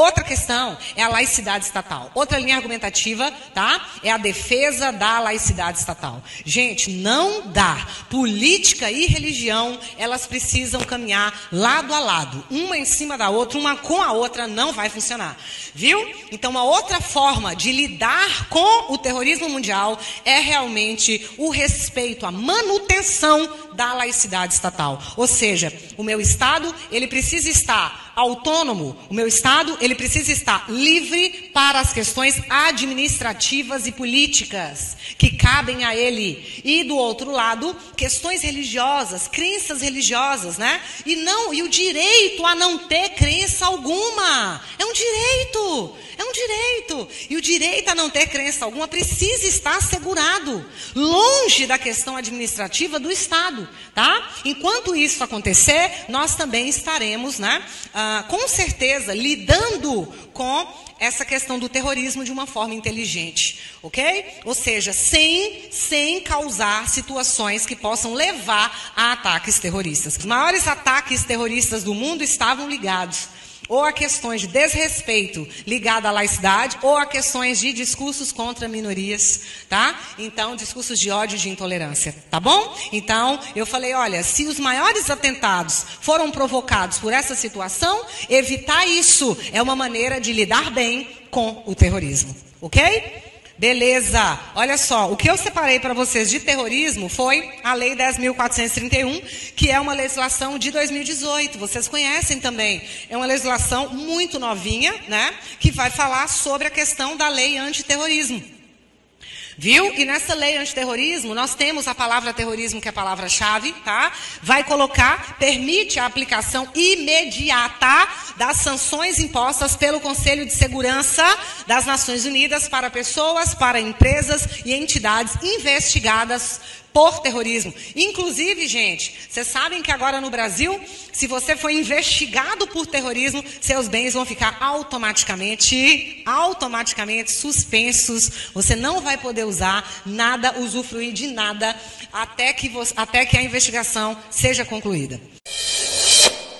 Outra questão é a laicidade estatal. Outra linha argumentativa, tá? É a defesa da laicidade estatal. Gente, não dá. Política e religião, elas precisam caminhar lado a lado, uma em cima da outra, uma com a outra não vai funcionar. Viu? Então, uma outra forma de lidar com o terrorismo mundial é realmente o respeito, a manutenção da laicidade estatal. Ou seja, o meu Estado, ele precisa estar autônomo, o meu Estado, ele precisa estar livre para as questões administrativas e políticas que cabem a ele. E do outro lado, questões religiosas, crenças religiosas, né? E não, e o direito a não ter crença alguma. É um direito. Direito. E o direito a não ter crença alguma precisa estar assegurado, longe da questão administrativa do Estado. Tá? Enquanto isso acontecer, nós também estaremos, né, ah, com certeza, lidando com essa questão do terrorismo de uma forma inteligente, ok? Ou seja, sem, sem causar situações que possam levar a ataques terroristas. Os maiores ataques terroristas do mundo estavam ligados ou a questões de desrespeito ligado à laicidade, ou a questões de discursos contra minorias, tá? Então, discursos de ódio e de intolerância, tá bom? Então, eu falei, olha, se os maiores atentados foram provocados por essa situação, evitar isso é uma maneira de lidar bem com o terrorismo, ok? Beleza. Olha só, o que eu separei para vocês de terrorismo foi a Lei 10.431, que é uma legislação de 2018. Vocês conhecem também. É uma legislação muito novinha, né? Que vai falar sobre a questão da lei antiterrorismo. Viu? E nessa lei antiterrorismo, nós temos a palavra terrorismo, que é a palavra-chave, tá? Vai colocar, permite a aplicação imediata das sanções impostas pelo Conselho de Segurança das Nações Unidas para pessoas, para empresas e entidades investigadas por terrorismo. Inclusive, gente, vocês sabem que agora no Brasil, se você for investigado por terrorismo, seus bens vão ficar automaticamente, automaticamente suspensos. Você não vai poder usar nada, usufruir de nada até que, você, até que a investigação seja concluída.